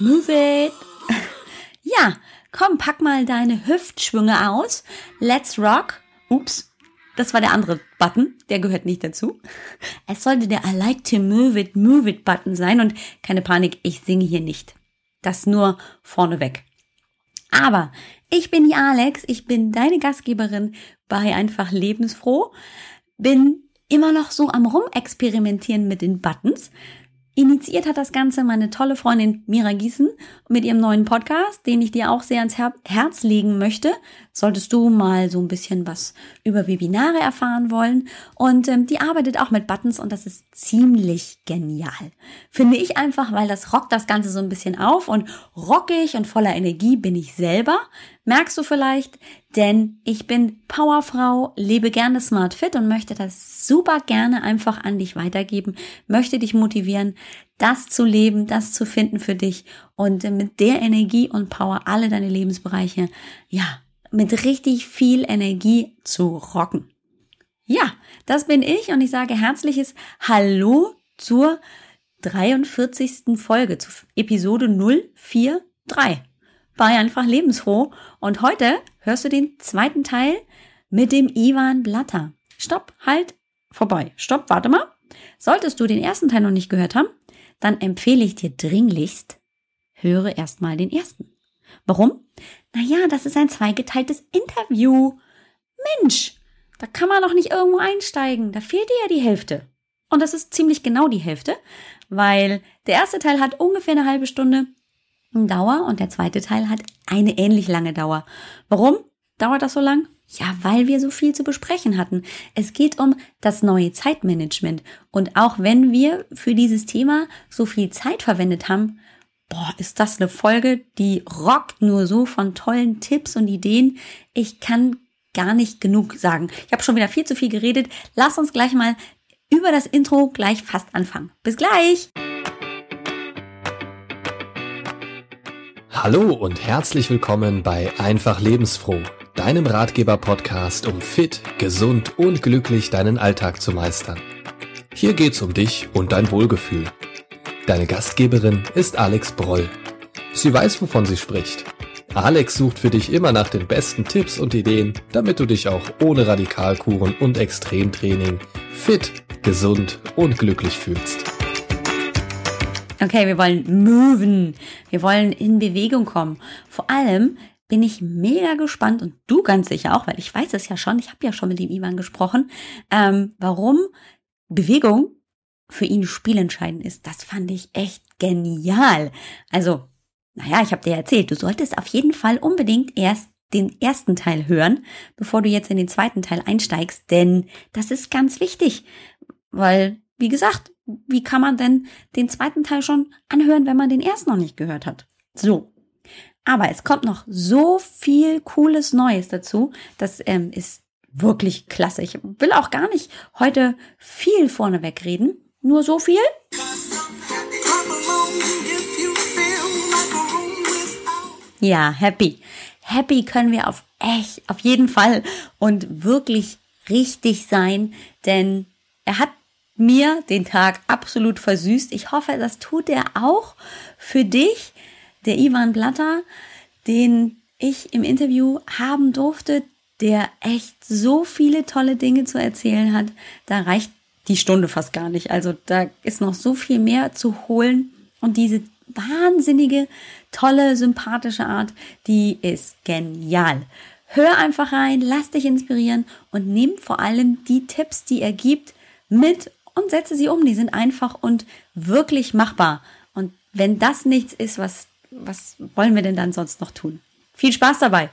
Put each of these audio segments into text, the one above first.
Move it. Ja, komm, pack mal deine Hüftschwünge aus. Let's rock. Ups, das war der andere Button, der gehört nicht dazu. Es sollte der I like to move it, move it Button sein und keine Panik, ich singe hier nicht. Das nur vorneweg. Aber ich bin die Alex, ich bin deine Gastgeberin bei Einfach Lebensfroh, bin immer noch so am Rumexperimentieren mit den Buttons, Initiiert hat das Ganze meine tolle Freundin Mira Gießen mit ihrem neuen Podcast, den ich dir auch sehr ans Herz legen möchte. Solltest du mal so ein bisschen was über Webinare erfahren wollen. Und ähm, die arbeitet auch mit Buttons und das ist ziemlich genial. Finde ich einfach, weil das rockt das Ganze so ein bisschen auf und rockig und voller Energie bin ich selber. Merkst du vielleicht, denn ich bin Powerfrau, lebe gerne smart fit und möchte das super gerne einfach an dich weitergeben, möchte dich motivieren, das zu leben, das zu finden für dich und mit der Energie und Power alle deine Lebensbereiche, ja, mit richtig viel Energie zu rocken. Ja, das bin ich und ich sage herzliches Hallo zur 43. Folge, zu Episode 043 bei einfach lebensfroh. Und heute hörst du den zweiten Teil mit dem Ivan Blatter. Stopp, halt, vorbei. Stopp, warte mal. Solltest du den ersten Teil noch nicht gehört haben, dann empfehle ich dir dringlichst, höre erstmal den ersten. Warum? Naja, das ist ein zweigeteiltes Interview. Mensch, da kann man noch nicht irgendwo einsteigen. Da fehlt dir ja die Hälfte. Und das ist ziemlich genau die Hälfte, weil der erste Teil hat ungefähr eine halbe Stunde Dauer und der zweite Teil hat eine ähnlich lange Dauer. Warum dauert das so lang? Ja, weil wir so viel zu besprechen hatten. Es geht um das neue Zeitmanagement. Und auch wenn wir für dieses Thema so viel Zeit verwendet haben, boah, ist das eine Folge, die rockt nur so von tollen Tipps und Ideen. Ich kann gar nicht genug sagen. Ich habe schon wieder viel zu viel geredet. Lass uns gleich mal über das Intro gleich fast anfangen. Bis gleich! Hallo und herzlich willkommen bei Einfach Lebensfroh, deinem Ratgeber-Podcast, um fit, gesund und glücklich deinen Alltag zu meistern. Hier geht's um dich und dein Wohlgefühl. Deine Gastgeberin ist Alex Broll. Sie weiß, wovon sie spricht. Alex sucht für dich immer nach den besten Tipps und Ideen, damit du dich auch ohne Radikalkuren und Extremtraining fit, gesund und glücklich fühlst. Okay, wir wollen moven. Wir wollen in Bewegung kommen. Vor allem bin ich mega gespannt und du ganz sicher auch, weil ich weiß es ja schon, ich habe ja schon mit dem Ivan gesprochen, ähm, warum Bewegung für ihn spielentscheidend ist. Das fand ich echt genial. Also, naja, ich habe dir erzählt, du solltest auf jeden Fall unbedingt erst den ersten Teil hören, bevor du jetzt in den zweiten Teil einsteigst, denn das ist ganz wichtig, weil, wie gesagt, wie kann man denn den zweiten Teil schon anhören, wenn man den ersten noch nicht gehört hat? So. Aber es kommt noch so viel cooles Neues dazu. Das ähm, ist wirklich klasse. Ich will auch gar nicht heute viel vorneweg reden. Nur so viel. Ja, happy. Happy können wir auf echt, auf jeden Fall und wirklich richtig sein, denn er hat mir den Tag absolut versüßt. Ich hoffe, das tut er auch für dich, der Ivan Blatter, den ich im Interview haben durfte, der echt so viele tolle Dinge zu erzählen hat. Da reicht die Stunde fast gar nicht. Also da ist noch so viel mehr zu holen. Und diese wahnsinnige, tolle, sympathische Art, die ist genial. Hör einfach rein, lass dich inspirieren und nimm vor allem die Tipps, die er gibt, mit und setze sie um. Die sind einfach und wirklich machbar. Und wenn das nichts ist, was, was wollen wir denn dann sonst noch tun? Viel Spaß dabei!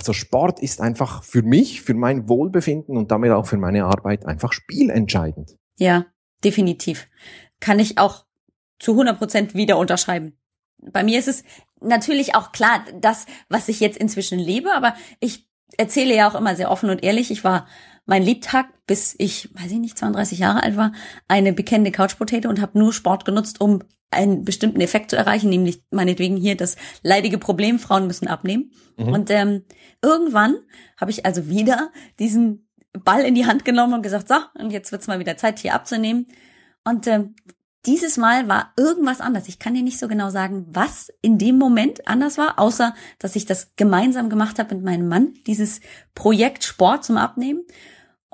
Also Sport ist einfach für mich, für mein Wohlbefinden und damit auch für meine Arbeit einfach spielentscheidend. Ja, definitiv. Kann ich auch zu 100 Prozent wieder unterschreiben. Bei mir ist es natürlich auch klar, das, was ich jetzt inzwischen lebe, aber ich erzähle ja auch immer sehr offen und ehrlich. Ich war mein Lebtag, bis ich, weiß ich nicht, 32 Jahre alt war, eine bekennende Couch Potato und habe nur Sport genutzt, um einen bestimmten Effekt zu erreichen, nämlich meinetwegen hier das leidige Problem, Frauen müssen abnehmen. Mhm. Und ähm, irgendwann habe ich also wieder diesen Ball in die Hand genommen und gesagt, so, und jetzt wird's mal wieder Zeit, hier abzunehmen. Und ähm, dieses Mal war irgendwas anders. Ich kann dir nicht so genau sagen, was in dem Moment anders war, außer dass ich das gemeinsam gemacht habe mit meinem Mann, dieses Projekt Sport zum Abnehmen.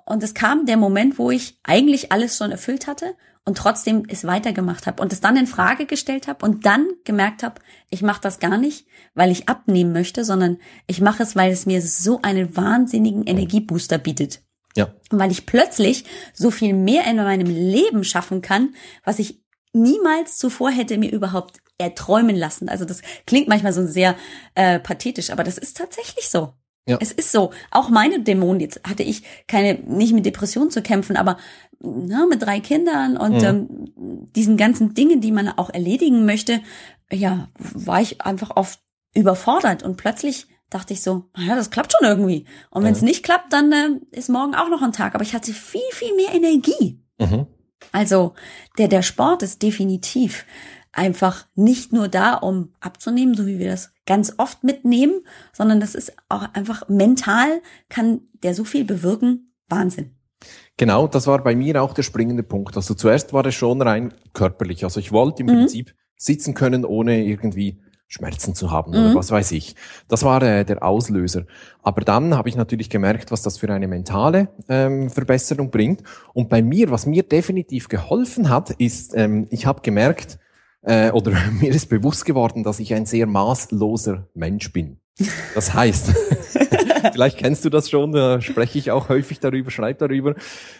Und es kam der Moment, wo ich eigentlich alles schon erfüllt hatte und trotzdem es weitergemacht habe und es dann in Frage gestellt habe und dann gemerkt habe, ich mache das gar nicht, weil ich abnehmen möchte, sondern ich mache es, weil es mir so einen wahnsinnigen Energiebooster bietet. Ja. Und weil ich plötzlich so viel mehr in meinem Leben schaffen kann, was ich niemals zuvor hätte mir überhaupt erträumen lassen. Also das klingt manchmal so sehr äh, pathetisch, aber das ist tatsächlich so. Ja. Es ist so. Auch meine Dämonen, jetzt hatte ich keine, nicht mit Depressionen zu kämpfen, aber ne, mit drei Kindern und mhm. ähm, diesen ganzen Dingen, die man auch erledigen möchte, ja, war ich einfach oft überfordert und plötzlich dachte ich so, naja, das klappt schon irgendwie. Und wenn es nicht klappt, dann äh, ist morgen auch noch ein Tag. Aber ich hatte viel, viel mehr Energie. Mhm. Also der, der Sport ist definitiv einfach nicht nur da, um abzunehmen, so wie wir das ganz oft mitnehmen, sondern das ist auch einfach mental, kann der so viel bewirken. Wahnsinn. Genau, das war bei mir auch der springende Punkt. Also zuerst war es schon rein körperlich. Also ich wollte im mhm. Prinzip sitzen können, ohne irgendwie Schmerzen zu haben mhm. oder was weiß ich. Das war äh, der Auslöser. Aber dann habe ich natürlich gemerkt, was das für eine mentale ähm, Verbesserung bringt. Und bei mir, was mir definitiv geholfen hat, ist, ähm, ich habe gemerkt, äh, oder mir ist bewusst geworden, dass ich ein sehr maßloser Mensch bin. Das heißt, vielleicht kennst du das schon, da spreche ich auch häufig darüber, schreibe darüber.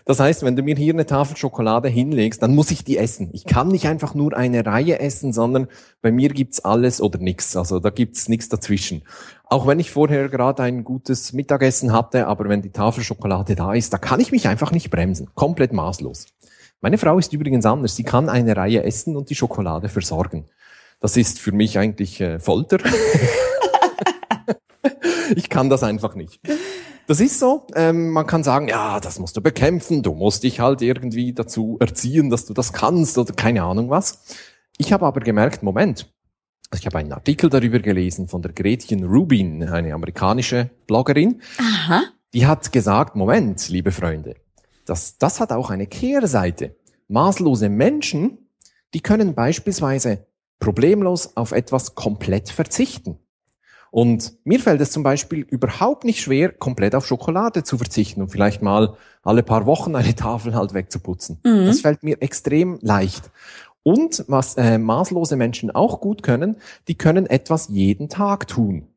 Das heißt, wenn du mir hier eine Tafel Schokolade hinlegst, dann muss ich die essen. Ich kann nicht einfach nur eine Reihe essen, sondern bei mir gibt's alles oder nichts. Also da gibt's nichts dazwischen. Auch wenn ich vorher gerade ein gutes Mittagessen hatte, aber wenn die Tafel Schokolade da ist, da kann ich mich einfach nicht bremsen. Komplett maßlos. Meine Frau ist übrigens anders. Sie kann eine Reihe essen und die Schokolade versorgen. Das ist für mich eigentlich äh, Folter. ich kann das einfach nicht. Das ist so. Ähm, man kann sagen, ja, das musst du bekämpfen. Du musst dich halt irgendwie dazu erziehen, dass du das kannst oder keine Ahnung was. Ich habe aber gemerkt, Moment, also ich habe einen Artikel darüber gelesen von der Gretchen Rubin, eine amerikanische Bloggerin. Aha. Die hat gesagt, Moment, liebe Freunde, das, das hat auch eine Kehrseite. Maßlose Menschen, die können beispielsweise problemlos auf etwas komplett verzichten. Und mir fällt es zum Beispiel überhaupt nicht schwer, komplett auf Schokolade zu verzichten und vielleicht mal alle paar Wochen eine Tafel halt wegzuputzen. Mhm. Das fällt mir extrem leicht. Und was äh, maßlose Menschen auch gut können, die können etwas jeden Tag tun.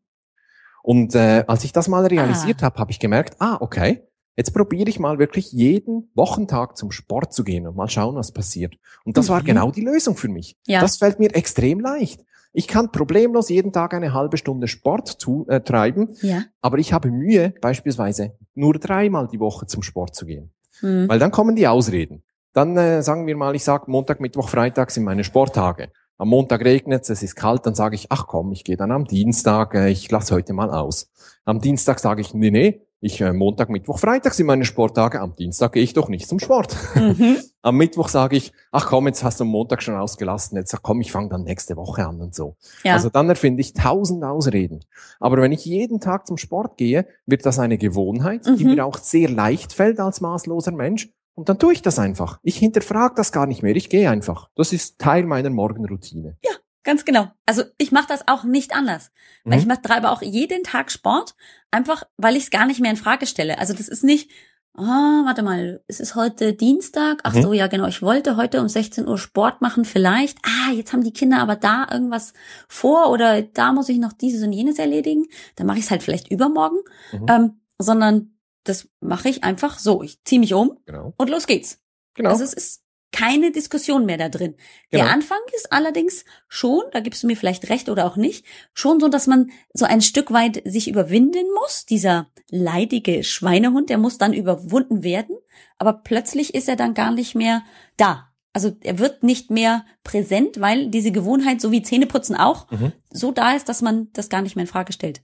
Und äh, als ich das mal realisiert ah. habe, habe ich gemerkt, ah, okay, jetzt probiere ich mal wirklich jeden Wochentag zum Sport zu gehen und mal schauen, was passiert. Und das mhm. war genau die Lösung für mich. Ja. Das fällt mir extrem leicht. Ich kann problemlos jeden Tag eine halbe Stunde Sport zu, äh, treiben, ja. aber ich habe Mühe, beispielsweise nur dreimal die Woche zum Sport zu gehen. Mhm. Weil dann kommen die Ausreden. Dann äh, sagen wir mal, ich sage Montag, Mittwoch, Freitag sind meine Sporttage. Am Montag regnet es, es ist kalt, dann sage ich, ach komm, ich gehe dann am Dienstag, äh, ich lasse heute mal aus. Am Dienstag sage ich, nee, nee, ich äh, Montag, Mittwoch, Freitag sind meine Sporttage. Am Dienstag gehe ich doch nicht zum Sport. Mhm. am Mittwoch sage ich, ach komm, jetzt hast du am Montag schon ausgelassen. Jetzt sag komm, ich fange dann nächste Woche an und so. Ja. Also dann erfinde ich tausend Ausreden. Aber wenn ich jeden Tag zum Sport gehe, wird das eine Gewohnheit, mhm. die mir auch sehr leicht fällt als maßloser Mensch. Und dann tue ich das einfach. Ich hinterfrage das gar nicht mehr. Ich gehe einfach. Das ist Teil meiner Morgenroutine. Ja, Ganz genau. Also ich mache das auch nicht anders. Weil mhm. ich mache treibe auch jeden Tag Sport, einfach weil ich es gar nicht mehr in Frage stelle. Also das ist nicht, ah, warte mal, es ist heute Dienstag. Ach mhm. so, ja genau, ich wollte heute um 16 Uhr Sport machen, vielleicht. Ah, jetzt haben die Kinder aber da irgendwas vor oder da muss ich noch dieses und jenes erledigen. Dann mache ich es halt vielleicht übermorgen. Mhm. Ähm, sondern das mache ich einfach so. Ich ziehe mich um genau. und los geht's. Genau. Also es ist keine Diskussion mehr da drin. Genau. Der Anfang ist allerdings schon, da gibst du mir vielleicht recht oder auch nicht, schon so, dass man so ein Stück weit sich überwinden muss. Dieser leidige Schweinehund, der muss dann überwunden werden, aber plötzlich ist er dann gar nicht mehr da. Also er wird nicht mehr präsent, weil diese Gewohnheit, so wie Zähneputzen auch, mhm. so da ist, dass man das gar nicht mehr in Frage stellt.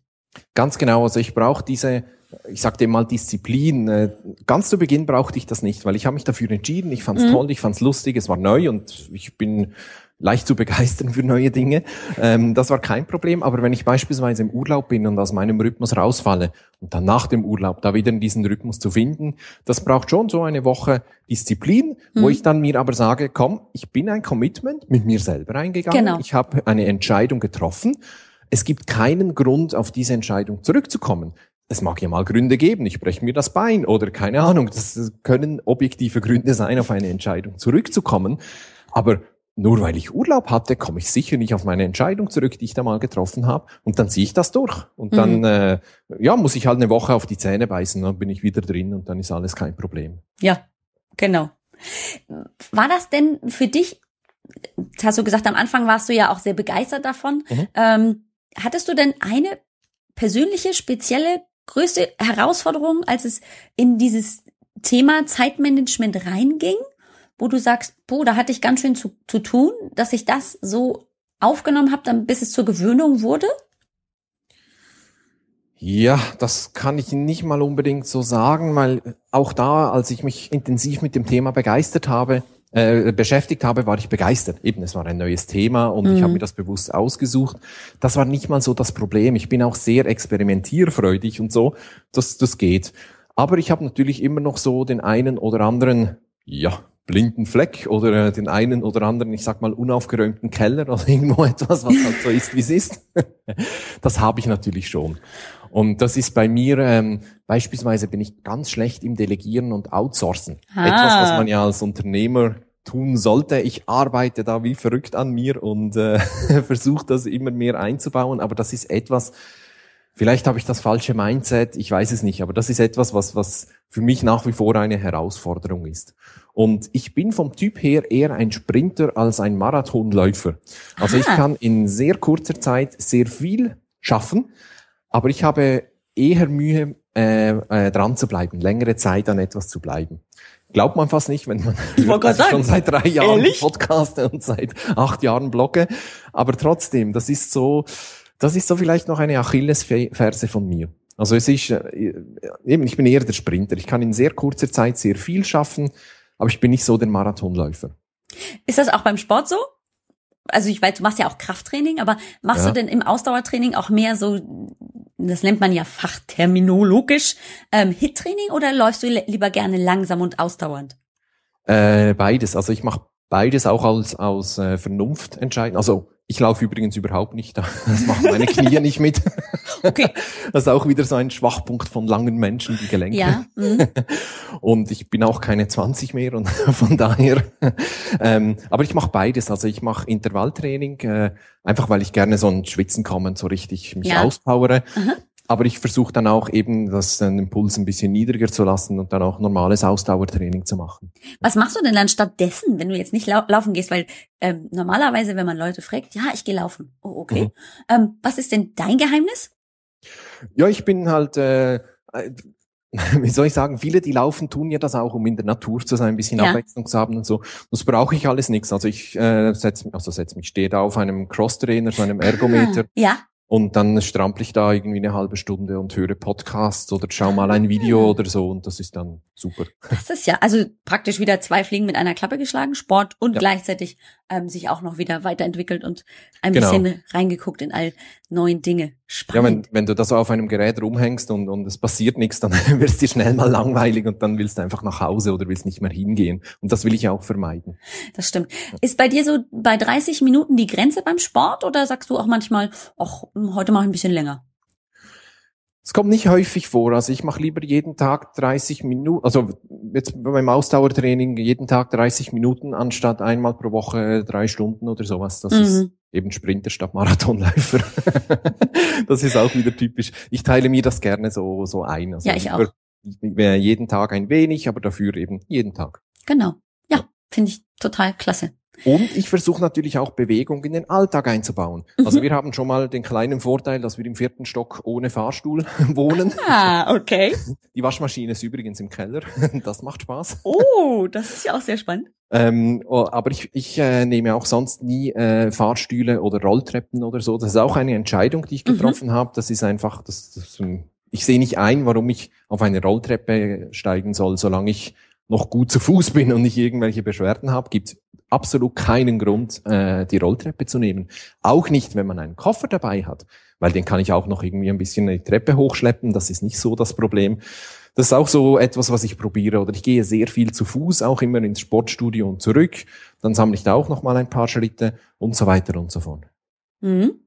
Ganz genau. Also ich brauche diese ich sagte mal Disziplin. Äh, ganz zu Beginn brauchte ich das nicht, weil ich habe mich dafür entschieden. Ich fand es mhm. toll, ich fand es lustig, es war neu und ich bin leicht zu begeistern für neue Dinge. Ähm, das war kein Problem. Aber wenn ich beispielsweise im Urlaub bin und aus meinem Rhythmus rausfalle und dann nach dem Urlaub da wieder in diesen Rhythmus zu finden, das braucht schon so eine Woche Disziplin, mhm. wo ich dann mir aber sage, komm, ich bin ein Commitment mit mir selber eingegangen. Genau. Ich habe eine Entscheidung getroffen. Es gibt keinen Grund, auf diese Entscheidung zurückzukommen. Es mag ja mal Gründe geben, ich breche mir das Bein oder keine Ahnung. Das können objektive Gründe sein, auf eine Entscheidung zurückzukommen. Aber nur weil ich Urlaub hatte, komme ich sicher nicht auf meine Entscheidung zurück, die ich da mal getroffen habe. Und dann ziehe ich das durch. Und mhm. dann äh, ja, muss ich halt eine Woche auf die Zähne beißen, dann bin ich wieder drin und dann ist alles kein Problem. Ja, genau. War das denn für dich, hast du gesagt, am Anfang warst du ja auch sehr begeistert davon. Mhm. Ähm, hattest du denn eine persönliche, spezielle, größte Herausforderung, als es in dieses Thema Zeitmanagement reinging? wo du sagst, boah, da hatte ich ganz schön zu, zu tun, dass ich das so aufgenommen habe, dann bis es zur Gewöhnung wurde? Ja, das kann ich nicht mal unbedingt so sagen, weil auch da, als ich mich intensiv mit dem Thema begeistert habe, äh, beschäftigt habe, war ich begeistert. Eben, es war ein neues Thema und mhm. ich habe mir das bewusst ausgesucht. Das war nicht mal so das Problem. Ich bin auch sehr experimentierfreudig und so. Das, das geht. Aber ich habe natürlich immer noch so den einen oder anderen, ja, blinden Fleck oder äh, den einen oder anderen, ich sag mal, unaufgeräumten Keller oder irgendwo etwas, was halt so ist, wie es ist. Das habe ich natürlich schon. Und das ist bei mir, ähm, beispielsweise bin ich ganz schlecht im Delegieren und Outsourcen. Ah. Etwas, was man ja als Unternehmer tun sollte. Ich arbeite da wie verrückt an mir und äh, versuche das immer mehr einzubauen, aber das ist etwas, Vielleicht habe ich das falsche Mindset, ich weiß es nicht, aber das ist etwas, was, was für mich nach wie vor eine Herausforderung ist. Und ich bin vom Typ her eher ein Sprinter als ein Marathonläufer. Also Aha. ich kann in sehr kurzer Zeit sehr viel schaffen, aber ich habe eher Mühe, äh, äh, dran zu bleiben, längere Zeit an etwas zu bleiben. Glaubt man fast nicht, wenn man schon seit drei Jahren Ehrlich? podcaste und seit acht Jahren blogge. Aber trotzdem, das ist so, das ist so vielleicht noch eine Achillesferse von mir. Also es ist, äh, eben, ich bin eher der Sprinter. Ich kann in sehr kurzer Zeit sehr viel schaffen, aber ich bin nicht so der Marathonläufer. Ist das auch beim Sport so? Also ich weiß, du machst ja auch Krafttraining, aber machst ja. du denn im Ausdauertraining auch mehr so, das nennt man ja fachterminologisch, ähm, Hit-Training oder läufst du lieber gerne langsam und ausdauernd? Äh, beides. Also ich mache beides auch als aus äh, Vernunft entscheiden. Also ich laufe übrigens überhaupt nicht. Das machen meine Knie nicht mit. Okay. Das ist auch wieder so ein Schwachpunkt von langen Menschen, die Gelenke. Ja. Mhm. Und ich bin auch keine 20 mehr und von daher. Ähm, aber ich mache beides. Also ich mache Intervalltraining, äh, einfach weil ich gerne so ein Schwitzen komme so richtig mich ja. auspowere. Mhm. Aber ich versuche dann auch eben, das den Impuls ein bisschen niedriger zu lassen und dann auch normales Ausdauertraining zu machen. Was machst du denn dann stattdessen, wenn du jetzt nicht lau laufen gehst? Weil ähm, normalerweise, wenn man Leute fragt, ja, ich gehe laufen. Oh, okay. Mhm. Ähm, was ist denn dein Geheimnis? Ja, ich bin halt, äh, wie soll ich sagen, viele, die laufen, tun ja das auch, um in der Natur zu sein, ein bisschen ja. Abwechslung zu haben und so. Das brauche ich alles nichts. Also ich äh, setze also setz mich, stehe da auf einem Crosstrainer, so einem Ergometer. Ah, ja. Und dann strampel ich da irgendwie eine halbe Stunde und höre Podcasts oder schau mal ein Video ah. oder so und das ist dann super. Das ist ja, also praktisch wieder zwei Fliegen mit einer Klappe geschlagen, Sport und ja. gleichzeitig ähm, sich auch noch wieder weiterentwickelt und ein genau. bisschen reingeguckt in all neuen Dinge. Spannend. Ja, wenn, wenn du da so auf einem Gerät rumhängst und, und es passiert nichts, dann es dir schnell mal langweilig und dann willst du einfach nach Hause oder willst nicht mehr hingehen. Und das will ich auch vermeiden. Das stimmt. Ist bei dir so bei 30 Minuten die Grenze beim Sport oder sagst du auch manchmal, ach, heute mache ich ein bisschen länger? Es kommt nicht häufig vor. Also ich mache lieber jeden Tag 30 Minuten, also jetzt beim Ausdauertraining jeden Tag 30 Minuten anstatt einmal pro Woche drei Stunden oder sowas. Das mhm. ist eben Sprinter statt Marathonläufer. das ist auch wieder typisch. Ich teile mir das gerne so, so ein. Also ja, ich auch. Jeden Tag ein wenig, aber dafür eben jeden Tag. Genau. Ja, finde ich total klasse. Und ich versuche natürlich auch Bewegung in den Alltag einzubauen. Mhm. Also wir haben schon mal den kleinen Vorteil, dass wir im vierten Stock ohne Fahrstuhl wohnen. Ah, okay. Die Waschmaschine ist übrigens im Keller. Das macht Spaß. Oh, das ist ja auch sehr spannend. Ähm, oh, aber ich, ich äh, nehme auch sonst nie äh, Fahrstühle oder Rolltreppen oder so. Das ist auch eine Entscheidung, die ich mhm. getroffen mhm. habe. Das ist einfach, das, das, ich sehe nicht ein, warum ich auf eine Rolltreppe steigen soll, solange ich noch gut zu Fuß bin und nicht irgendwelche Beschwerden habe, gibt absolut keinen Grund, äh, die Rolltreppe zu nehmen. Auch nicht, wenn man einen Koffer dabei hat, weil den kann ich auch noch irgendwie ein bisschen die Treppe hochschleppen. Das ist nicht so das Problem. Das ist auch so etwas, was ich probiere. Oder ich gehe sehr viel zu Fuß, auch immer ins Sportstudio und zurück. Dann sammle ich da auch noch mal ein paar Schritte und so weiter und so fort. Mhm.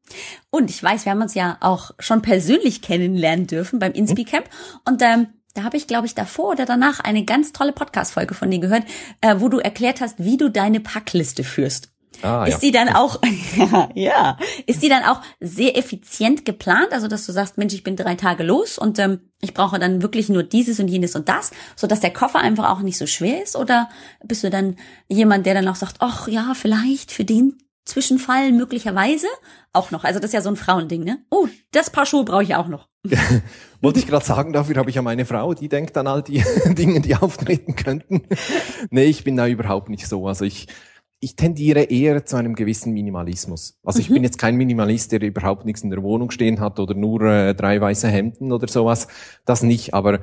Und ich weiß, wir haben uns ja auch schon persönlich kennenlernen dürfen beim InSpeak-Camp. Und ähm, da habe ich, glaube ich, davor oder danach eine ganz tolle Podcast-Folge von dir gehört, äh, wo du erklärt hast, wie du deine Packliste führst. Ah, ist ja. die dann auch, ja, ist die dann auch sehr effizient geplant? Also, dass du sagst, Mensch, ich bin drei Tage los und ähm, ich brauche dann wirklich nur dieses und jenes und das, so dass der Koffer einfach auch nicht so schwer ist? Oder bist du dann jemand, der dann auch sagt, ach ja, vielleicht für den Zwischenfall möglicherweise auch noch. Also das ist ja so ein Frauending, ne? Oh, das Paar Schuhe brauche ich auch noch. Wollte ich gerade sagen, dafür habe ich ja meine Frau, die denkt an all die Dinge, die auftreten könnten. nee, ich bin da überhaupt nicht so. Also ich, ich tendiere eher zu einem gewissen Minimalismus. Also ich mhm. bin jetzt kein Minimalist, der überhaupt nichts in der Wohnung stehen hat oder nur äh, drei weiße Hemden oder sowas. Das nicht, aber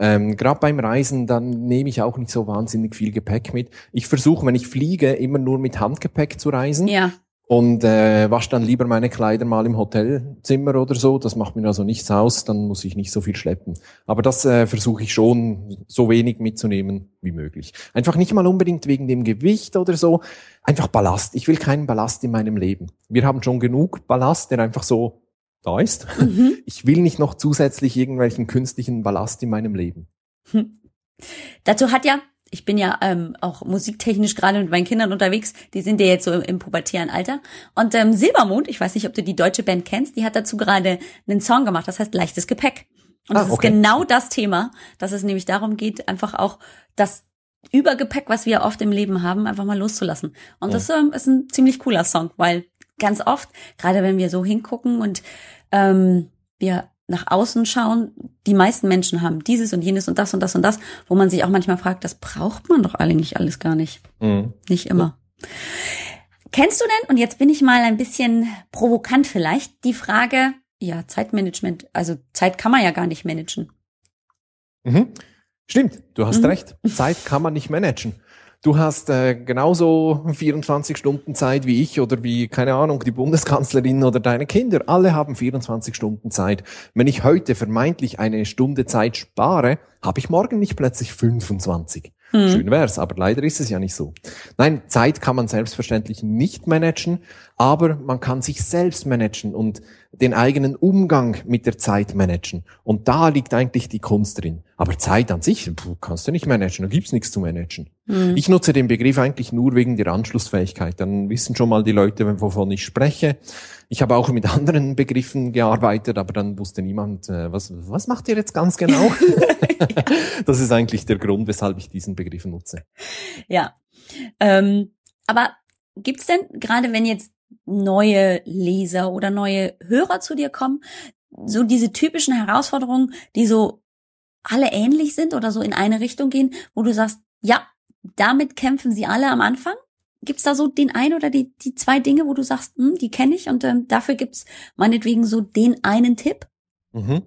ähm, Gerade beim Reisen, dann nehme ich auch nicht so wahnsinnig viel Gepäck mit. Ich versuche, wenn ich fliege, immer nur mit Handgepäck zu reisen. Ja. Und äh, wasche dann lieber meine Kleider mal im Hotelzimmer oder so. Das macht mir also nichts aus, dann muss ich nicht so viel schleppen. Aber das äh, versuche ich schon so wenig mitzunehmen wie möglich. Einfach nicht mal unbedingt wegen dem Gewicht oder so. Einfach Ballast. Ich will keinen Ballast in meinem Leben. Wir haben schon genug Ballast, der einfach so da ist. Mhm. Ich will nicht noch zusätzlich irgendwelchen künstlichen Ballast in meinem Leben. Hm. Dazu hat ja, ich bin ja ähm, auch musiktechnisch gerade mit meinen Kindern unterwegs, die sind ja jetzt so im, im pubertären Alter. Und ähm, Silbermond, ich weiß nicht, ob du die deutsche Band kennst, die hat dazu gerade einen Song gemacht, das heißt leichtes Gepäck. Und das ah, okay. ist genau das Thema, dass es nämlich darum geht, einfach auch das Übergepäck, was wir oft im Leben haben, einfach mal loszulassen. Und ja. das ähm, ist ein ziemlich cooler Song, weil ganz oft, gerade wenn wir so hingucken und ähm, wir nach außen schauen, die meisten Menschen haben dieses und jenes und das und das und das, wo man sich auch manchmal fragt, das braucht man doch eigentlich alles gar nicht. Mhm. Nicht immer. Ja. Kennst du denn, und jetzt bin ich mal ein bisschen provokant vielleicht, die Frage, ja, Zeitmanagement, also Zeit kann man ja gar nicht managen. Mhm. Stimmt, du hast mhm. recht. Zeit kann man nicht managen. Du hast äh, genauso 24 Stunden Zeit wie ich oder wie, keine Ahnung, die Bundeskanzlerin oder deine Kinder. Alle haben 24 Stunden Zeit. Wenn ich heute vermeintlich eine Stunde Zeit spare, habe ich morgen nicht plötzlich 25. Mhm. Schön wär's, aber leider ist es ja nicht so. Nein, Zeit kann man selbstverständlich nicht managen, aber man kann sich selbst managen und den eigenen Umgang mit der Zeit managen. Und da liegt eigentlich die Kunst drin. Aber Zeit an sich puh, kannst du nicht managen, da gibt's nichts zu managen. Mhm. Ich nutze den Begriff eigentlich nur wegen der Anschlussfähigkeit. Dann wissen schon mal die Leute, wovon ich spreche. Ich habe auch mit anderen Begriffen gearbeitet, aber dann wusste niemand, äh, was, was macht ihr jetzt ganz genau? das ist eigentlich der Grund, weshalb ich diesen Begriff nutze. Ja. Ähm, aber gibt's denn, gerade wenn jetzt neue Leser oder neue Hörer zu dir kommen, so diese typischen Herausforderungen, die so alle ähnlich sind oder so in eine Richtung gehen, wo du sagst, ja, damit kämpfen sie alle am Anfang? Gibt's da so den ein oder die, die zwei Dinge, wo du sagst, hm, die kenne ich und ähm, dafür gibt's meinetwegen so den einen Tipp? Mhm.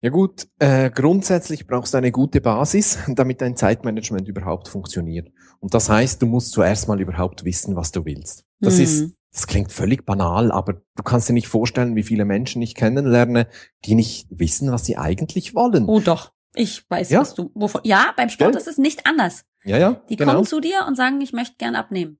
Ja gut, äh, grundsätzlich brauchst du eine gute Basis, damit dein Zeitmanagement überhaupt funktioniert. Und das heißt, du musst zuerst mal überhaupt wissen, was du willst. Das mhm. ist, das klingt völlig banal, aber du kannst dir nicht vorstellen, wie viele Menschen ich kennenlerne, die nicht wissen, was sie eigentlich wollen. Oh doch. Ich weiß, ja? was du, wovon, ja, beim Sport ja. ist es nicht anders. Ja, ja. Die genau. kommen zu dir und sagen, ich möchte gern abnehmen.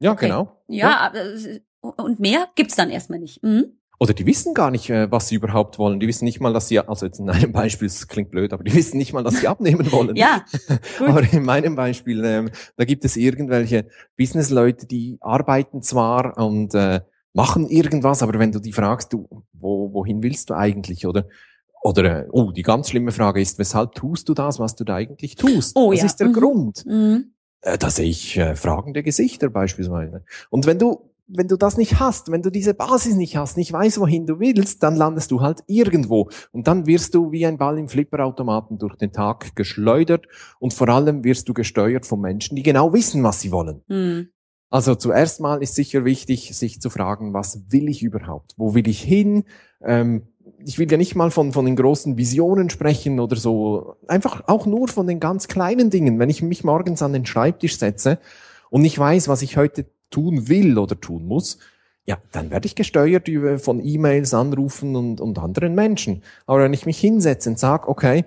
Ja, okay. genau. Ja, ja. Äh, und mehr gibt's dann erstmal nicht. Mhm. Oder die wissen gar nicht, äh, was sie überhaupt wollen. Die wissen nicht mal, dass sie, also jetzt in einem Beispiel, das klingt blöd, aber die wissen nicht mal, dass sie abnehmen wollen. ja. Gut. Aber in meinem Beispiel, ähm, da gibt es irgendwelche Businessleute, die arbeiten zwar und äh, machen irgendwas, aber wenn du die fragst, du, wo, wohin willst du eigentlich, oder? Oder, äh, oh, die ganz schlimme Frage ist, weshalb tust du das, was du da eigentlich tust? Oh, was ja. ist der mhm. Grund? Mhm. Äh, da sehe ich äh, fragende Gesichter beispielsweise. Und wenn du, wenn du das nicht hast, wenn du diese Basis nicht hast, nicht weißt, wohin du willst, dann landest du halt irgendwo. Und dann wirst du wie ein Ball im Flipperautomaten durch den Tag geschleudert und vor allem wirst du gesteuert von Menschen, die genau wissen, was sie wollen. Mhm. Also zuerst mal ist sicher wichtig, sich zu fragen, was will ich überhaupt? Wo will ich hin? Ähm, ich will ja nicht mal von, von den großen Visionen sprechen oder so. Einfach auch nur von den ganz kleinen Dingen. Wenn ich mich morgens an den Schreibtisch setze und ich weiß, was ich heute tun will oder tun muss, ja, dann werde ich gesteuert von E-Mails, Anrufen und, und anderen Menschen. Aber wenn ich mich hinsetze und sage, okay,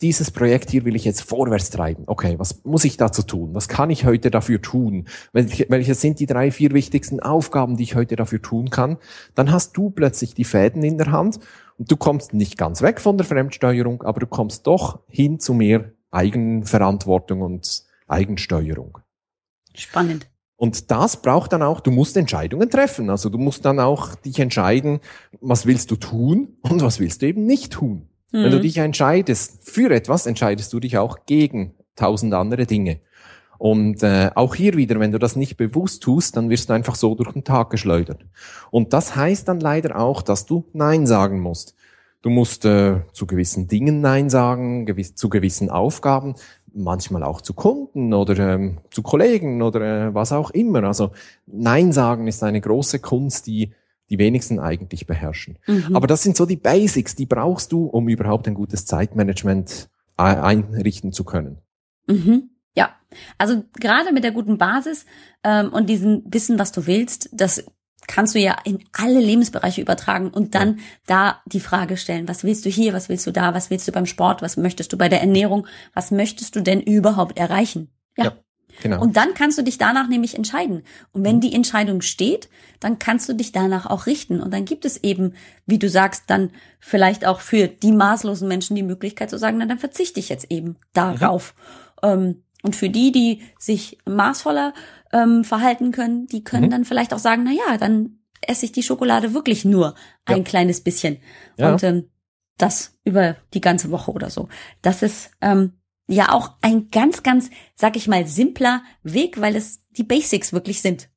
dieses Projekt hier will ich jetzt vorwärts treiben. Okay, was muss ich dazu tun? Was kann ich heute dafür tun? Welche, welche sind die drei, vier wichtigsten Aufgaben, die ich heute dafür tun kann? Dann hast du plötzlich die Fäden in der Hand und du kommst nicht ganz weg von der Fremdsteuerung, aber du kommst doch hin zu mehr Eigenverantwortung und Eigensteuerung. Spannend. Und das braucht dann auch, du musst Entscheidungen treffen. Also du musst dann auch dich entscheiden, was willst du tun und was willst du eben nicht tun. Mhm. Wenn du mhm. dich entscheidest für etwas, entscheidest du dich auch gegen tausend andere Dinge. Und äh, auch hier wieder, wenn du das nicht bewusst tust, dann wirst du einfach so durch den Tag geschleudert. Und das heißt dann leider auch, dass du Nein sagen musst. Du musst äh, zu gewissen Dingen Nein sagen, gewiss, zu gewissen Aufgaben, manchmal auch zu Kunden oder ähm, zu Kollegen oder äh, was auch immer. Also Nein sagen ist eine große Kunst, die die wenigsten eigentlich beherrschen. Mhm. Aber das sind so die Basics, die brauchst du, um überhaupt ein gutes Zeitmanagement einrichten zu können. Mhm. Ja, also gerade mit der guten Basis ähm, und diesem Wissen, was du willst, das kannst du ja in alle Lebensbereiche übertragen und dann da die Frage stellen, was willst du hier, was willst du da, was willst du beim Sport, was möchtest du bei der Ernährung, was möchtest du denn überhaupt erreichen? Ja. ja genau. Und dann kannst du dich danach nämlich entscheiden. Und wenn mhm. die Entscheidung steht, dann kannst du dich danach auch richten. Und dann gibt es eben, wie du sagst, dann vielleicht auch für die maßlosen Menschen die Möglichkeit zu sagen, na dann verzichte ich jetzt eben darauf. Mhm. Ähm, und für die, die sich maßvoller ähm, verhalten können, die können mhm. dann vielleicht auch sagen, na ja, dann esse ich die Schokolade wirklich nur ein ja. kleines bisschen. Ja. Und ähm, das über die ganze Woche oder so. Das ist ähm, ja auch ein ganz, ganz, sag ich mal, simpler Weg, weil es die Basics wirklich sind.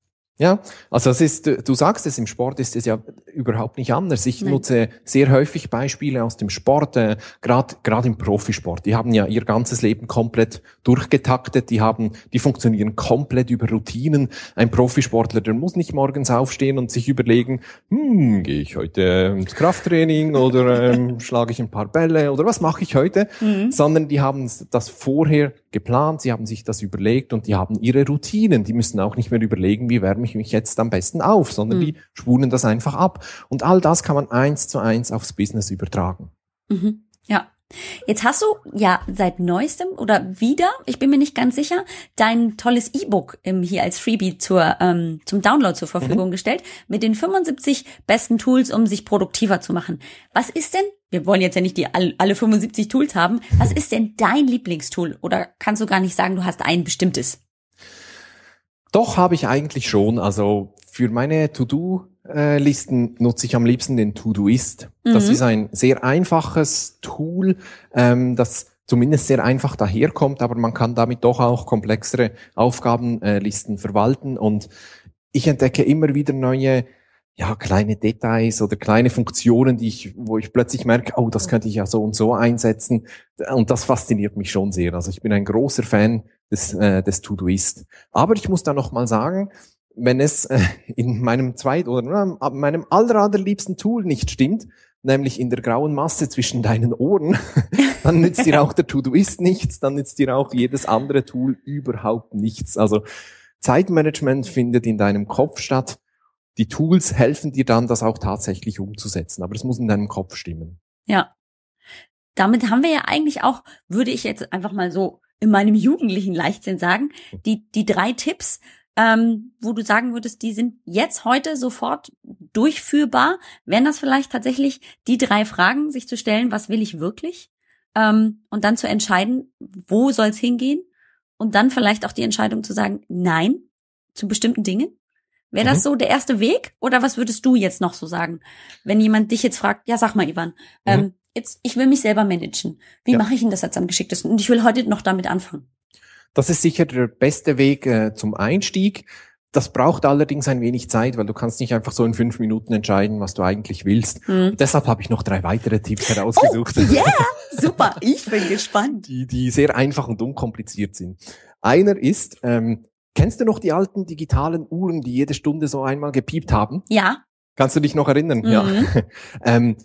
Ja, also es ist, du sagst es, im Sport ist es ja überhaupt nicht anders. Ich Nein. nutze sehr häufig Beispiele aus dem Sport, äh, gerade gerade im Profisport. Die haben ja ihr ganzes Leben komplett durchgetaktet, die haben, die funktionieren komplett über Routinen. Ein Profisportler, der muss nicht morgens aufstehen und sich überlegen, hm, gehe ich heute ins Krafttraining oder ähm, schlage ich ein paar Bälle oder was mache ich heute, mhm. sondern die haben das vorher geplant, sie haben sich das überlegt und die haben ihre Routinen. Die müssen auch nicht mehr überlegen, wie wärme ich mich jetzt am besten auf, sondern mhm. die spulen das einfach ab. Und all das kann man eins zu eins aufs Business übertragen. Mhm. Ja. Jetzt hast du ja seit neuestem oder wieder, ich bin mir nicht ganz sicher, dein tolles E-Book hier als Freebie zur, ähm, zum Download zur Verfügung mhm. gestellt mit den 75 besten Tools, um sich produktiver zu machen. Was ist denn wir wollen jetzt ja nicht die alle 75 Tools haben. Was ist denn dein Lieblingstool? Oder kannst du gar nicht sagen, du hast ein bestimmtes? Doch, habe ich eigentlich schon. Also für meine To-Do-Listen nutze ich am liebsten den To-Doist. Das mhm. ist ein sehr einfaches Tool, ähm, das zumindest sehr einfach daherkommt, aber man kann damit doch auch komplexere Aufgabenlisten verwalten und ich entdecke immer wieder neue ja, kleine Details oder kleine Funktionen, die ich, wo ich plötzlich merke, oh, das könnte ich ja so und so einsetzen. Und das fasziniert mich schon sehr. Also ich bin ein großer Fan des, äh, des To-Doist. Aber ich muss da noch mal sagen, wenn es äh, in meinem zweit oder äh, meinem aller, allerliebsten Tool nicht stimmt, nämlich in der grauen Masse zwischen deinen Ohren, dann nützt dir auch der To-Doist nichts, dann nützt dir auch jedes andere Tool überhaupt nichts. Also Zeitmanagement findet in deinem Kopf statt die Tools helfen dir dann, das auch tatsächlich umzusetzen. Aber es muss in deinem Kopf stimmen. Ja. Damit haben wir ja eigentlich auch, würde ich jetzt einfach mal so in meinem jugendlichen Leichtsinn sagen, die, die drei Tipps, ähm, wo du sagen würdest, die sind jetzt heute sofort durchführbar. Wären das vielleicht tatsächlich die drei Fragen, sich zu stellen, was will ich wirklich? Ähm, und dann zu entscheiden, wo soll es hingehen? Und dann vielleicht auch die Entscheidung zu sagen, nein zu bestimmten Dingen? Wäre das mhm. so der erste Weg? Oder was würdest du jetzt noch so sagen? Wenn jemand dich jetzt fragt, ja, sag mal, Ivan, mhm. ähm, jetzt, ich will mich selber managen. Wie ja. mache ich denn das jetzt am geschicktesten? Und ich will heute noch damit anfangen. Das ist sicher der beste Weg äh, zum Einstieg. Das braucht allerdings ein wenig Zeit, weil du kannst nicht einfach so in fünf Minuten entscheiden, was du eigentlich willst. Mhm. deshalb habe ich noch drei weitere Tipps herausgesucht. Oh, yeah, super, ich bin gespannt. Die, die sehr einfach und unkompliziert sind. Einer ist, ähm, Kennst du noch die alten digitalen Uhren, die jede Stunde so einmal gepiept haben? Ja. Kannst du dich noch erinnern? Mhm. Ja. ähm,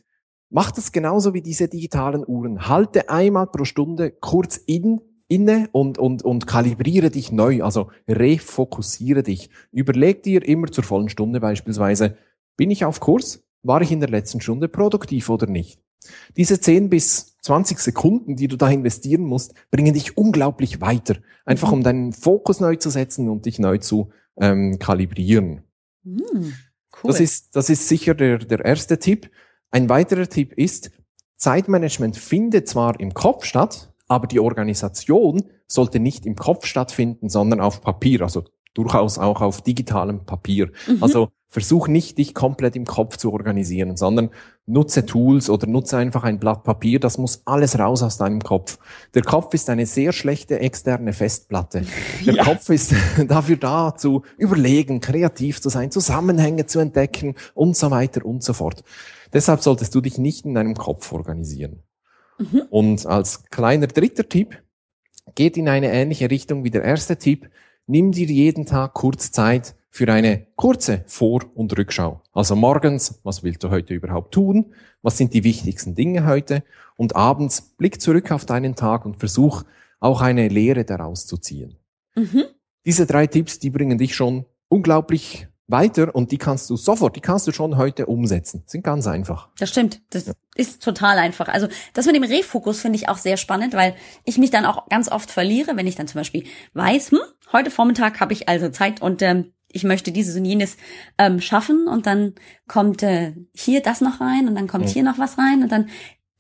mach das genauso wie diese digitalen Uhren. Halte einmal pro Stunde kurz in, inne und, und, und kalibriere dich neu, also refokussiere dich. Überleg dir immer zur vollen Stunde beispielsweise, bin ich auf Kurs? War ich in der letzten Stunde produktiv oder nicht? Diese 10 bis 20 Sekunden, die du da investieren musst, bringen dich unglaublich weiter. Einfach um deinen Fokus neu zu setzen und dich neu zu ähm, kalibrieren. Hm, cool. Das ist, das ist sicher der, der erste Tipp. Ein weiterer Tipp ist, Zeitmanagement findet zwar im Kopf statt, aber die Organisation sollte nicht im Kopf stattfinden, sondern auf Papier, also durchaus auch auf digitalem Papier. Mhm. Also versuch nicht, dich komplett im Kopf zu organisieren, sondern nutze Tools oder nutze einfach ein Blatt Papier. Das muss alles raus aus deinem Kopf. Der Kopf ist eine sehr schlechte externe Festplatte. Der Ja. Kopf ist dafür da, zu überlegen, kreativ zu sein, Zusammenhänge zu entdecken und so weiter und so fort. Deshalb solltest du dich nicht in deinem Kopf organisieren. Mhm. Und als kleiner dritter Tipp, geht in eine ähnliche Richtung wie der erste Tipp. Nimm dir jeden Tag kurz Zeit für eine kurze Vor- und Rückschau. Also morgens, was willst du heute überhaupt tun? Was sind die wichtigsten Dinge heute? Und abends blick zurück auf deinen Tag und versuch auch eine Lehre daraus zu ziehen. Mhm. Diese drei Tipps, die bringen dich schon unglaublich weiter und die kannst du sofort, die kannst du schon heute umsetzen. Sind ganz einfach. Das stimmt. Das ist total einfach. Also das mit dem Refokus finde ich auch sehr spannend, weil ich mich dann auch ganz oft verliere, wenn ich dann zum Beispiel weiß, hm, heute Vormittag habe ich also Zeit und ähm, ich möchte dieses und jenes ähm, schaffen und dann kommt äh, hier das noch rein und dann kommt Mhm. hier noch was rein und dann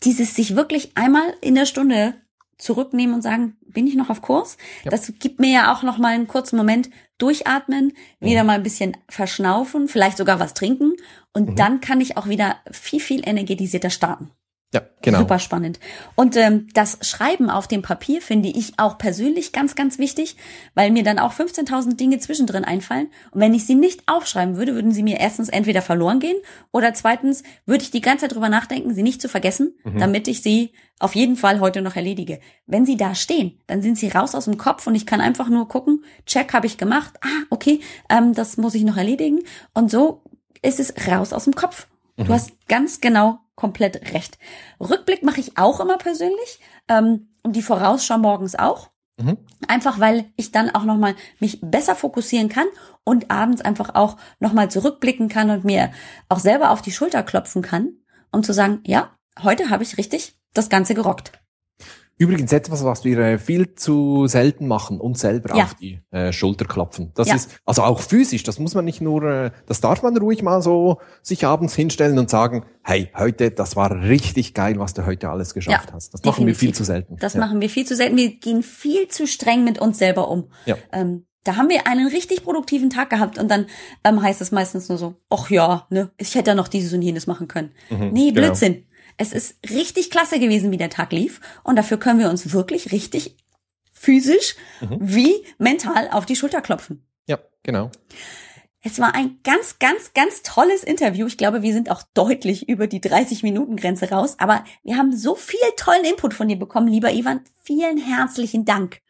dieses sich wirklich einmal in der Stunde zurücknehmen und sagen, bin ich noch auf Kurs? Ja. Das gibt mir ja auch noch mal einen kurzen Moment durchatmen, wieder mal ein bisschen verschnaufen, vielleicht sogar was trinken und Mhm. dann kann ich auch wieder viel, viel energetisierter starten. Ja, genau. Super spannend. Und ähm, das Schreiben auf dem Papier finde ich auch persönlich ganz, ganz wichtig, weil mir dann auch 15.000 Dinge zwischendrin einfallen. Und wenn ich sie nicht aufschreiben würde, würden sie mir erstens entweder verloren gehen oder zweitens würde ich die ganze Zeit drüber nachdenken, sie nicht zu vergessen, Mhm. damit ich sie auf jeden Fall heute noch erledige. Wenn sie da stehen, dann sind sie raus aus dem Kopf und ich kann einfach nur gucken, check habe ich gemacht, ah, okay, ähm, das muss ich noch erledigen. Und so ist es raus aus dem Kopf. Du Mhm. hast ganz genau komplett recht. Rückblick mache ich auch immer persönlich ähm, und die Vorausschau morgens auch. Mhm. Einfach weil ich dann auch nochmal mich besser fokussieren kann und abends einfach auch nochmal zurückblicken kann und mir auch selber auf die Schulter klopfen kann, um zu sagen, ja, heute habe ich richtig das Ganze gerockt. Übrigens etwas, was wir äh, viel zu selten machen, uns selber Ja. auf die äh, Schulter klopfen. Das Ja. ist also auch physisch. Das muss man nicht nur, äh, das darf man ruhig mal so sich abends hinstellen und sagen: Hey, heute, das war richtig geil, was du heute alles geschafft Ja, hast. Das machen wir definitiv. viel zu selten. Das machen wir viel zu selten. Wir gehen viel zu streng mit uns selber um. Ja. Ähm, da haben wir einen richtig produktiven Tag gehabt und dann ähm, heißt es meistens nur so, ach ja, ne, ich hätte ja noch dieses und jenes machen können. Mhm, nee, genau. Es ist richtig klasse gewesen, wie der Tag lief und dafür können wir uns wirklich richtig physisch Mhm. wie mental auf die Schulter klopfen. Ja, genau. Es war ein ganz, ganz, ganz tolles Interview. Ich glaube, wir sind auch deutlich über die 30-Minuten-Grenze raus. Aber wir haben so viel tollen Input von dir bekommen, lieber Ivan. Vielen herzlichen Dank.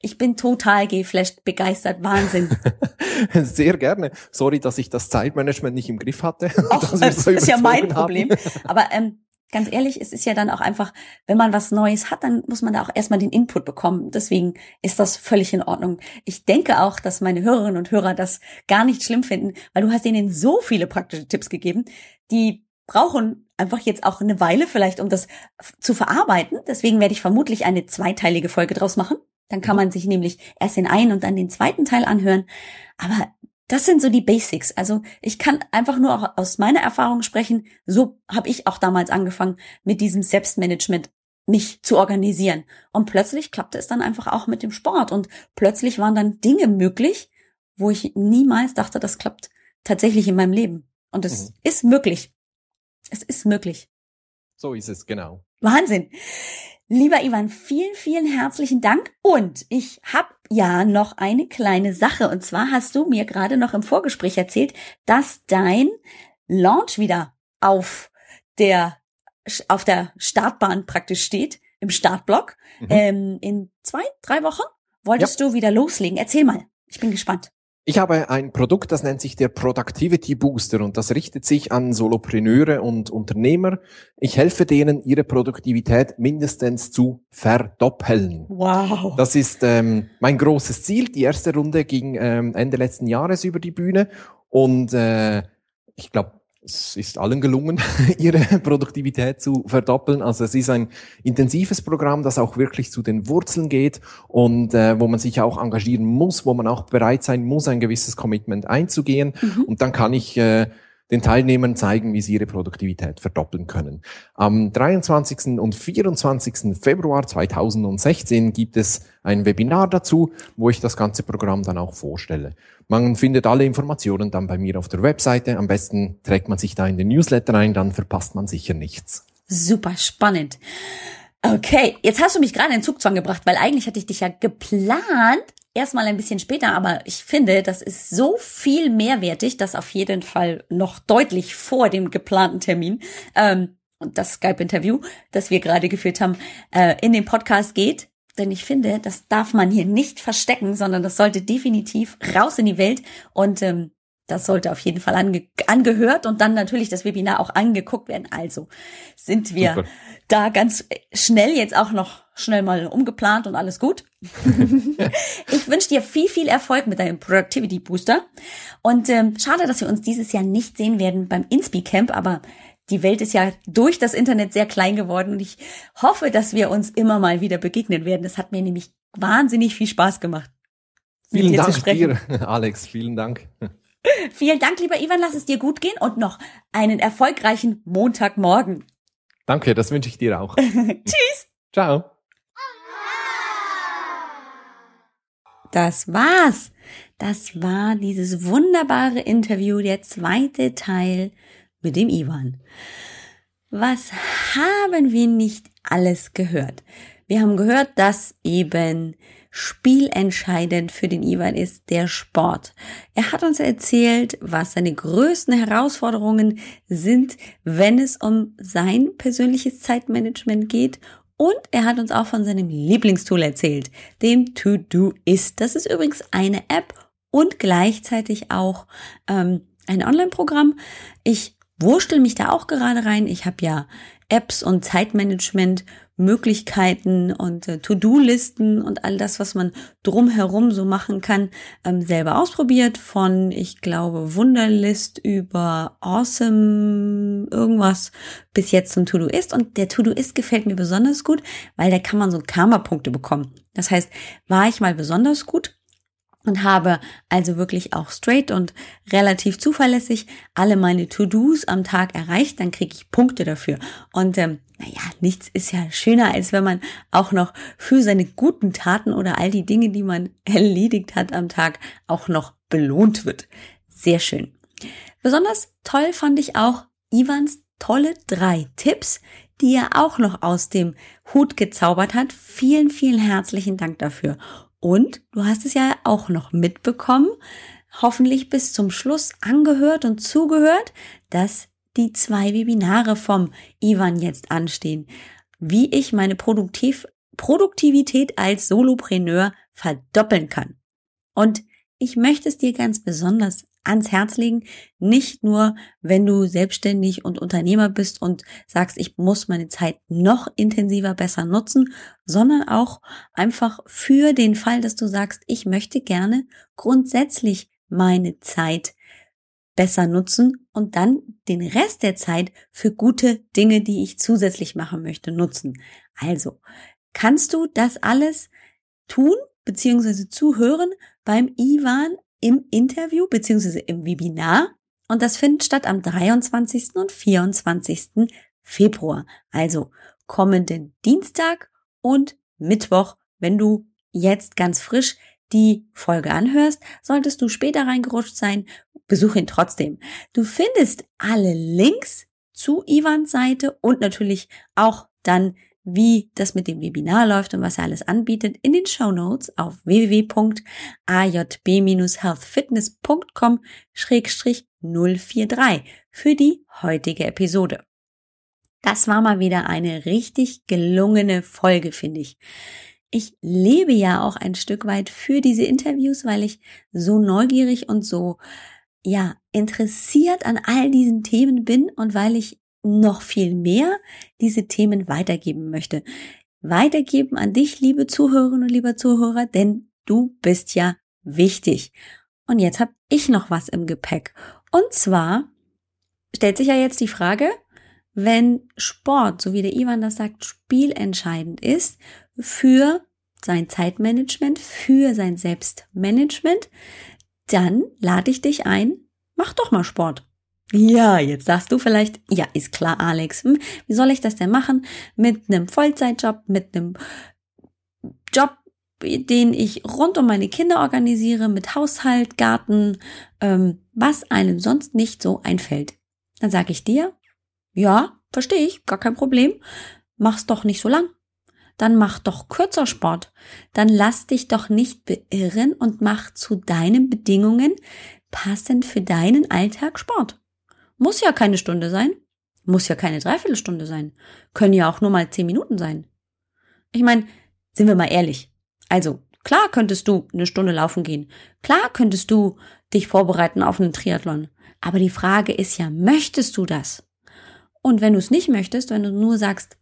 Ich bin total geflasht, begeistert, Wahnsinn. Sehr gerne. Sorry, dass ich das Zeitmanagement nicht im Griff hatte. Och, das so ist ja mein überzogen haben. Problem. Aber ähm, ganz ehrlich, es ist ja dann auch einfach, wenn man was Neues hat, dann muss man da auch erstmal den Input bekommen. Deswegen ist das völlig in Ordnung. Ich denke auch, dass meine Hörerinnen und Hörer das gar nicht schlimm finden, weil du hast ihnen so viele praktische Tipps gegeben, die brauchen einfach jetzt auch eine Weile vielleicht, um das zu verarbeiten. Deswegen werde ich vermutlich eine zweiteilige Folge draus machen. Dann kann man sich nämlich erst den einen und dann den zweiten Teil anhören. Aber das sind so die Basics. Also ich kann einfach nur auch aus meiner Erfahrung sprechen. So habe ich auch damals angefangen, mit diesem Selbstmanagement mich zu organisieren. Und plötzlich klappte es dann einfach auch mit dem Sport. Und plötzlich waren dann Dinge möglich, wo ich niemals dachte, das klappt tatsächlich in meinem Leben. Und es Mhm. ist möglich. Es ist möglich. So ist es, genau. Wahnsinn. Lieber Ivan, vielen, vielen herzlichen Dank. Und ich habe ja noch eine kleine Sache. Und zwar hast du mir gerade noch im Vorgespräch erzählt, dass dein Launch wieder auf der, auf der Startbahn praktisch steht, im Startblock. Mhm. Ähm, in zwei, drei Wochen wolltest du wieder loslegen. Erzähl mal. Ich bin gespannt. Ich habe ein Produkt, das nennt sich der Productivity Booster und das richtet sich an Solopreneure und Unternehmer. Ich helfe denen, ihre Produktivität mindestens zu verdoppeln. Wow. Das ist ähm, mein großes Ziel. Die erste Runde ging ähm, Ende letzten Jahres über die Bühne und äh, ich glaube, es ist allen gelungen, ihre Produktivität zu verdoppeln. Also es ist ein intensives Programm, das auch wirklich zu den Wurzeln geht und äh, wo man sich auch engagieren muss, wo man auch bereit sein muss, ein gewisses Commitment einzugehen. Mhm. Und dann kann ich äh, den Teilnehmern zeigen, wie sie ihre Produktivität verdoppeln können. Am 23. und 24. Februar 2016 gibt es ein Webinar dazu, wo ich das ganze Programm dann auch vorstelle. Man findet alle Informationen dann bei mir auf der Webseite. Am besten trägt man sich da in den Newsletter ein, dann verpasst man sicher nichts. Super spannend. Okay, jetzt hast du mich gerade in Zugzwang gebracht, weil eigentlich hatte ich dich ja geplant, erstmal ein bisschen später, aber ich finde, das ist so viel mehrwertig, dass auf jeden Fall noch deutlich vor dem geplanten Termin ähm, und das Skype-Interview, das wir gerade geführt haben, äh, in den Podcast geht. Denn ich finde, das darf man hier nicht verstecken, sondern das sollte definitiv raus in die Welt und ähm, das sollte auf jeden Fall ange angehört und dann natürlich das Webinar auch angeguckt werden. Also sind wir Super. da ganz schnell jetzt auch noch schnell mal umgeplant und alles gut. ich wünsche dir viel, viel Erfolg mit deinem Productivity Booster. Und ähm, schade, dass wir uns dieses Jahr nicht sehen werden beim Inspi Camp, aber die Welt ist ja durch das Internet sehr klein geworden und ich hoffe, dass wir uns immer mal wieder begegnen werden. Es hat mir nämlich wahnsinnig viel Spaß gemacht. Vielen Dank dir, Alex. Vielen Dank. Vielen Dank, lieber Ivan. Lass es dir gut gehen und noch einen erfolgreichen Montagmorgen. Danke, das wünsche ich dir auch. Tschüss. Ciao. Das war's. Das war dieses wunderbare Interview, der zweite Teil mit dem Ivan. Was haben wir nicht alles gehört? Wir haben gehört, dass eben spielentscheidend für den Ivan ist der Sport. Er hat uns erzählt, was seine größten Herausforderungen sind, wenn es um sein persönliches Zeitmanagement geht. Und er hat uns auch von seinem Lieblingstool erzählt, dem To-Do-Ist. Das ist übrigens eine App und gleichzeitig auch ähm, ein Online-Programm. Ich wurschtel mich da auch gerade rein. Ich habe ja Apps und Zeitmanagement Möglichkeiten und äh, To-Do-Listen und all das, was man drumherum so machen kann, ähm, selber ausprobiert. Von, ich glaube, Wunderlist über Awesome irgendwas bis jetzt zum To-Do-Ist. Und der To-Do-Ist gefällt mir besonders gut, weil da kann man so Karma-Punkte bekommen. Das heißt, war ich mal besonders gut, und habe also wirklich auch straight und relativ zuverlässig alle meine To-Dos am Tag erreicht, dann kriege ich Punkte dafür. Und ähm, naja, nichts ist ja schöner, als wenn man auch noch für seine guten Taten oder all die Dinge, die man erledigt hat am Tag, auch noch belohnt wird. Sehr schön. Besonders toll fand ich auch Ivans tolle drei Tipps, die er auch noch aus dem Hut gezaubert hat. Vielen, vielen herzlichen Dank dafür. Und du hast es ja auch noch mitbekommen, hoffentlich bis zum Schluss angehört und zugehört, dass die zwei Webinare vom Ivan jetzt anstehen. Wie ich meine Produktiv Produktivität als Solopreneur verdoppeln kann. Und ich möchte es dir ganz besonders ans Herz legen, nicht nur, wenn du selbstständig und Unternehmer bist und sagst, ich muss meine Zeit noch intensiver besser nutzen, sondern auch einfach für den Fall, dass du sagst, ich möchte gerne grundsätzlich meine Zeit besser nutzen und dann den Rest der Zeit für gute Dinge, die ich zusätzlich machen möchte, nutzen. Also, kannst du das alles tun bzw. zuhören beim Ivan im Interview beziehungsweise im Webinar und das findet statt am 23. und 24. Februar, also kommenden Dienstag und Mittwoch, wenn du jetzt ganz frisch die Folge anhörst, solltest du später reingerutscht sein, besuch ihn trotzdem. Du findest alle Links zu Ivans Seite und natürlich auch dann wie das mit dem Webinar läuft und was er alles anbietet, in den Show Notes auf www.ajb-healthfitness.com-043 für die heutige Episode. Das war mal wieder eine richtig gelungene Folge, finde ich. ich lebe ja auch ein Stück weit für diese Interviews, weil ich so neugierig und so, ja, interessiert an all diesen Themen bin und weil ich noch viel mehr diese Themen weitergeben möchte. Weitergeben an dich, liebe Zuhörerinnen und lieber Zuhörer, denn du bist ja wichtig. Und jetzt habe ich noch was im Gepäck. Und zwar stellt sich ja jetzt die Frage, wenn Sport, so wie der Ivan das sagt, spielentscheidend ist für sein Zeitmanagement, für sein Selbstmanagement, dann lade ich dich ein, mach doch mal Sport. Ja, jetzt sagst du vielleicht, ja, ist klar, Alex. Hm, wie soll ich das denn machen? Mit einem Vollzeitjob, mit einem Job, den ich rund um meine Kinder organisiere, mit Haushalt, Garten, ähm, was einem sonst nicht so einfällt. Dann sage ich dir, ja, verstehe ich, gar kein Problem. Mach's doch nicht so lang. Dann mach doch kürzer Sport. Dann lass dich doch nicht beirren und mach zu deinen Bedingungen passend für deinen Alltag Sport. Muss ja keine Stunde sein. Muss ja keine Dreiviertelstunde sein. Können ja auch nur mal zehn Minuten sein. Ich meine, sind wir mal ehrlich. Also, klar könntest du eine Stunde laufen gehen. Klar könntest du dich vorbereiten auf einen Triathlon. Aber die Frage ist ja, möchtest du das? Und wenn du es nicht möchtest, wenn du nur sagst,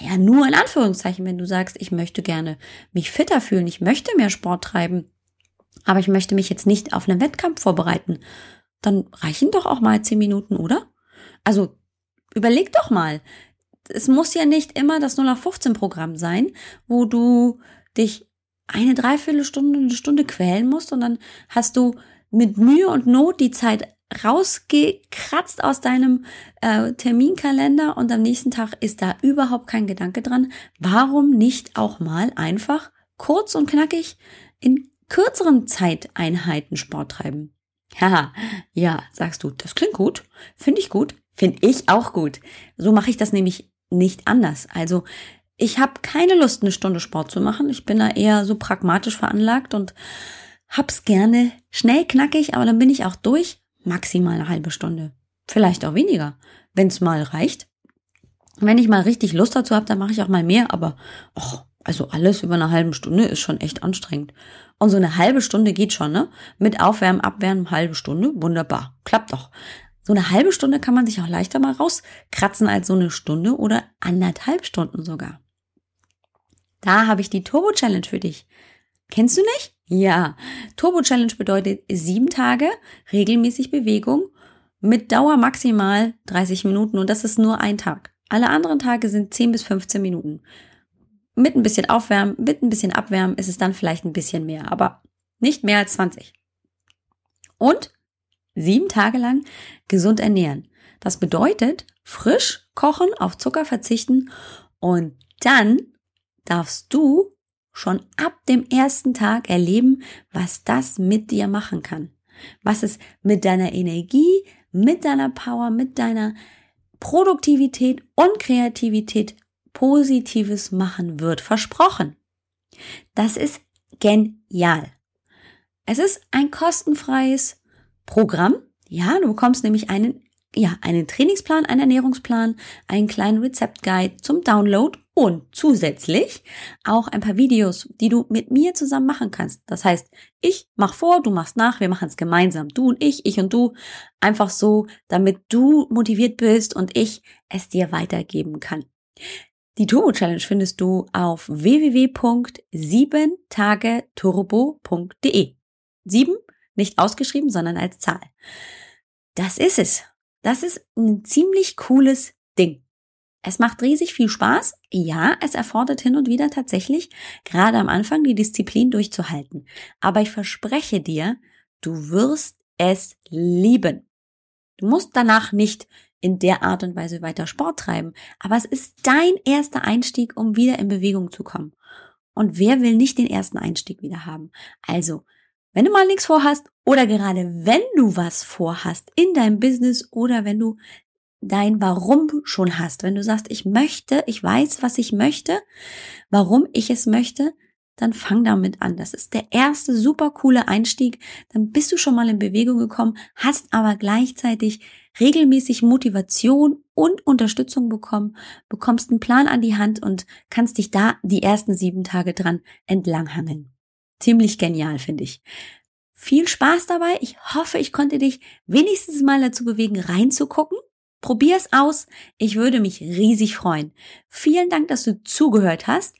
naja, nur in Anführungszeichen, wenn du sagst, ich möchte gerne mich fitter fühlen, ich möchte mehr Sport treiben, aber ich möchte mich jetzt nicht auf einen Wettkampf vorbereiten, dann reichen doch auch mal zehn Minuten, oder? Also überleg doch mal. Es muss ja nicht immer das 0 auf 15 Programm sein, wo du dich eine Dreiviertelstunde, eine Stunde quälen musst und dann hast du mit Mühe und Not die Zeit rausgekratzt aus deinem äh, Terminkalender und am nächsten Tag ist da überhaupt kein Gedanke dran. Warum nicht auch mal einfach kurz und knackig in kürzeren Zeiteinheiten Sport treiben? Haha, ja, sagst du, das klingt gut, finde ich gut, finde ich auch gut. So mache ich das nämlich nicht anders. Also ich habe keine Lust, eine Stunde Sport zu machen. Ich bin da eher so pragmatisch veranlagt und hab's gerne schnell knackig, aber dann bin ich auch durch maximal eine halbe Stunde. Vielleicht auch weniger, wenn es mal reicht. Wenn ich mal richtig Lust dazu habe, dann mache ich auch mal mehr, aber och, also alles über eine halbe Stunde ist schon echt anstrengend. Und so eine halbe Stunde geht schon, ne? Mit Aufwärmen, Abwärmen, halbe Stunde, wunderbar. Klappt doch. So eine halbe Stunde kann man sich auch leichter mal rauskratzen als so eine Stunde oder anderthalb Stunden sogar. Da habe ich die Turbo Challenge für dich. Kennst du nicht? Ja. Turbo Challenge bedeutet sieben Tage regelmäßig Bewegung mit Dauer maximal 30 Minuten und das ist nur ein Tag. Alle anderen Tage sind 10 bis 15 Minuten. Mit ein bisschen Aufwärmen, mit ein bisschen Abwärmen ist es dann vielleicht ein bisschen mehr, aber nicht mehr als 20. Und sieben Tage lang gesund ernähren. Das bedeutet frisch kochen, auf Zucker verzichten und dann darfst du schon ab dem ersten Tag erleben, was das mit dir machen kann. Was es mit deiner Energie, mit deiner Power, mit deiner Produktivität und Kreativität Positives machen wird. Versprochen. Das ist genial. Es ist ein kostenfreies Programm. Ja, du bekommst nämlich einen, ja, einen Trainingsplan, einen Ernährungsplan, einen kleinen Rezeptguide zum Download und zusätzlich auch ein paar Videos, die du mit mir zusammen machen kannst. Das heißt, ich mach vor, du machst nach, wir machen es gemeinsam. Du und ich, ich und du. Einfach so, damit du motiviert bist und ich es dir weitergeben kann. Die Turbo Challenge findest du auf www.7tageturbo.de. Sieben, nicht ausgeschrieben, sondern als Zahl. Das ist es. Das ist ein ziemlich cooles Ding. Es macht riesig viel Spaß. Ja, es erfordert hin und wieder tatsächlich, gerade am Anfang, die Disziplin durchzuhalten. Aber ich verspreche dir, du wirst es lieben. Du musst danach nicht in der Art und Weise weiter Sport treiben, aber es ist dein erster Einstieg, um wieder in Bewegung zu kommen. Und wer will nicht den ersten Einstieg wieder haben? Also, wenn du mal nichts vorhast oder gerade wenn du was vorhast in deinem Business oder wenn du dein Warum schon hast, wenn du sagst, ich möchte, ich weiß, was ich möchte, warum ich es möchte, dann fang damit an. Das ist der erste super coole Einstieg. Dann bist du schon mal in Bewegung gekommen, hast aber gleichzeitig regelmäßig Motivation und Unterstützung bekommen, bekommst einen Plan an die Hand und kannst dich da die ersten sieben Tage dran entlanghangeln. Ziemlich genial, finde ich. Viel Spaß dabei. Ich hoffe, ich konnte dich wenigstens mal dazu bewegen, reinzugucken. Probier's aus. Ich würde mich riesig freuen. Vielen Dank, dass du zugehört hast.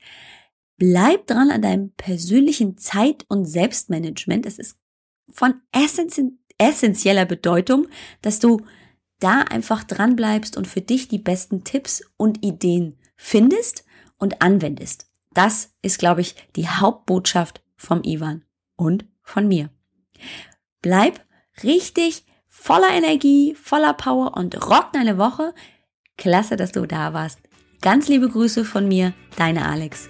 Bleib dran an deinem persönlichen Zeit- und Selbstmanagement. Es ist von essentieller Bedeutung, dass du da einfach dran bleibst und für dich die besten Tipps und Ideen findest und anwendest. Das ist, glaube ich, die Hauptbotschaft vom Ivan und von mir. Bleib richtig voller Energie, voller Power und rock deine Woche. Klasse, dass du da warst. Ganz liebe Grüße von mir, deine Alex.